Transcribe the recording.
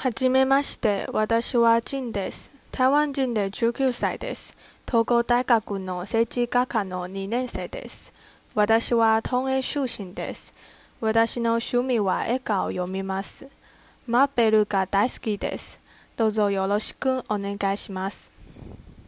はじめまして、私はジンです。台湾人で19歳です。東工大学の政治学科の2年生です。私は東映出身です。私の趣味は絵画を読みます。マーベルが大好きです。どうぞよろしくお願いします。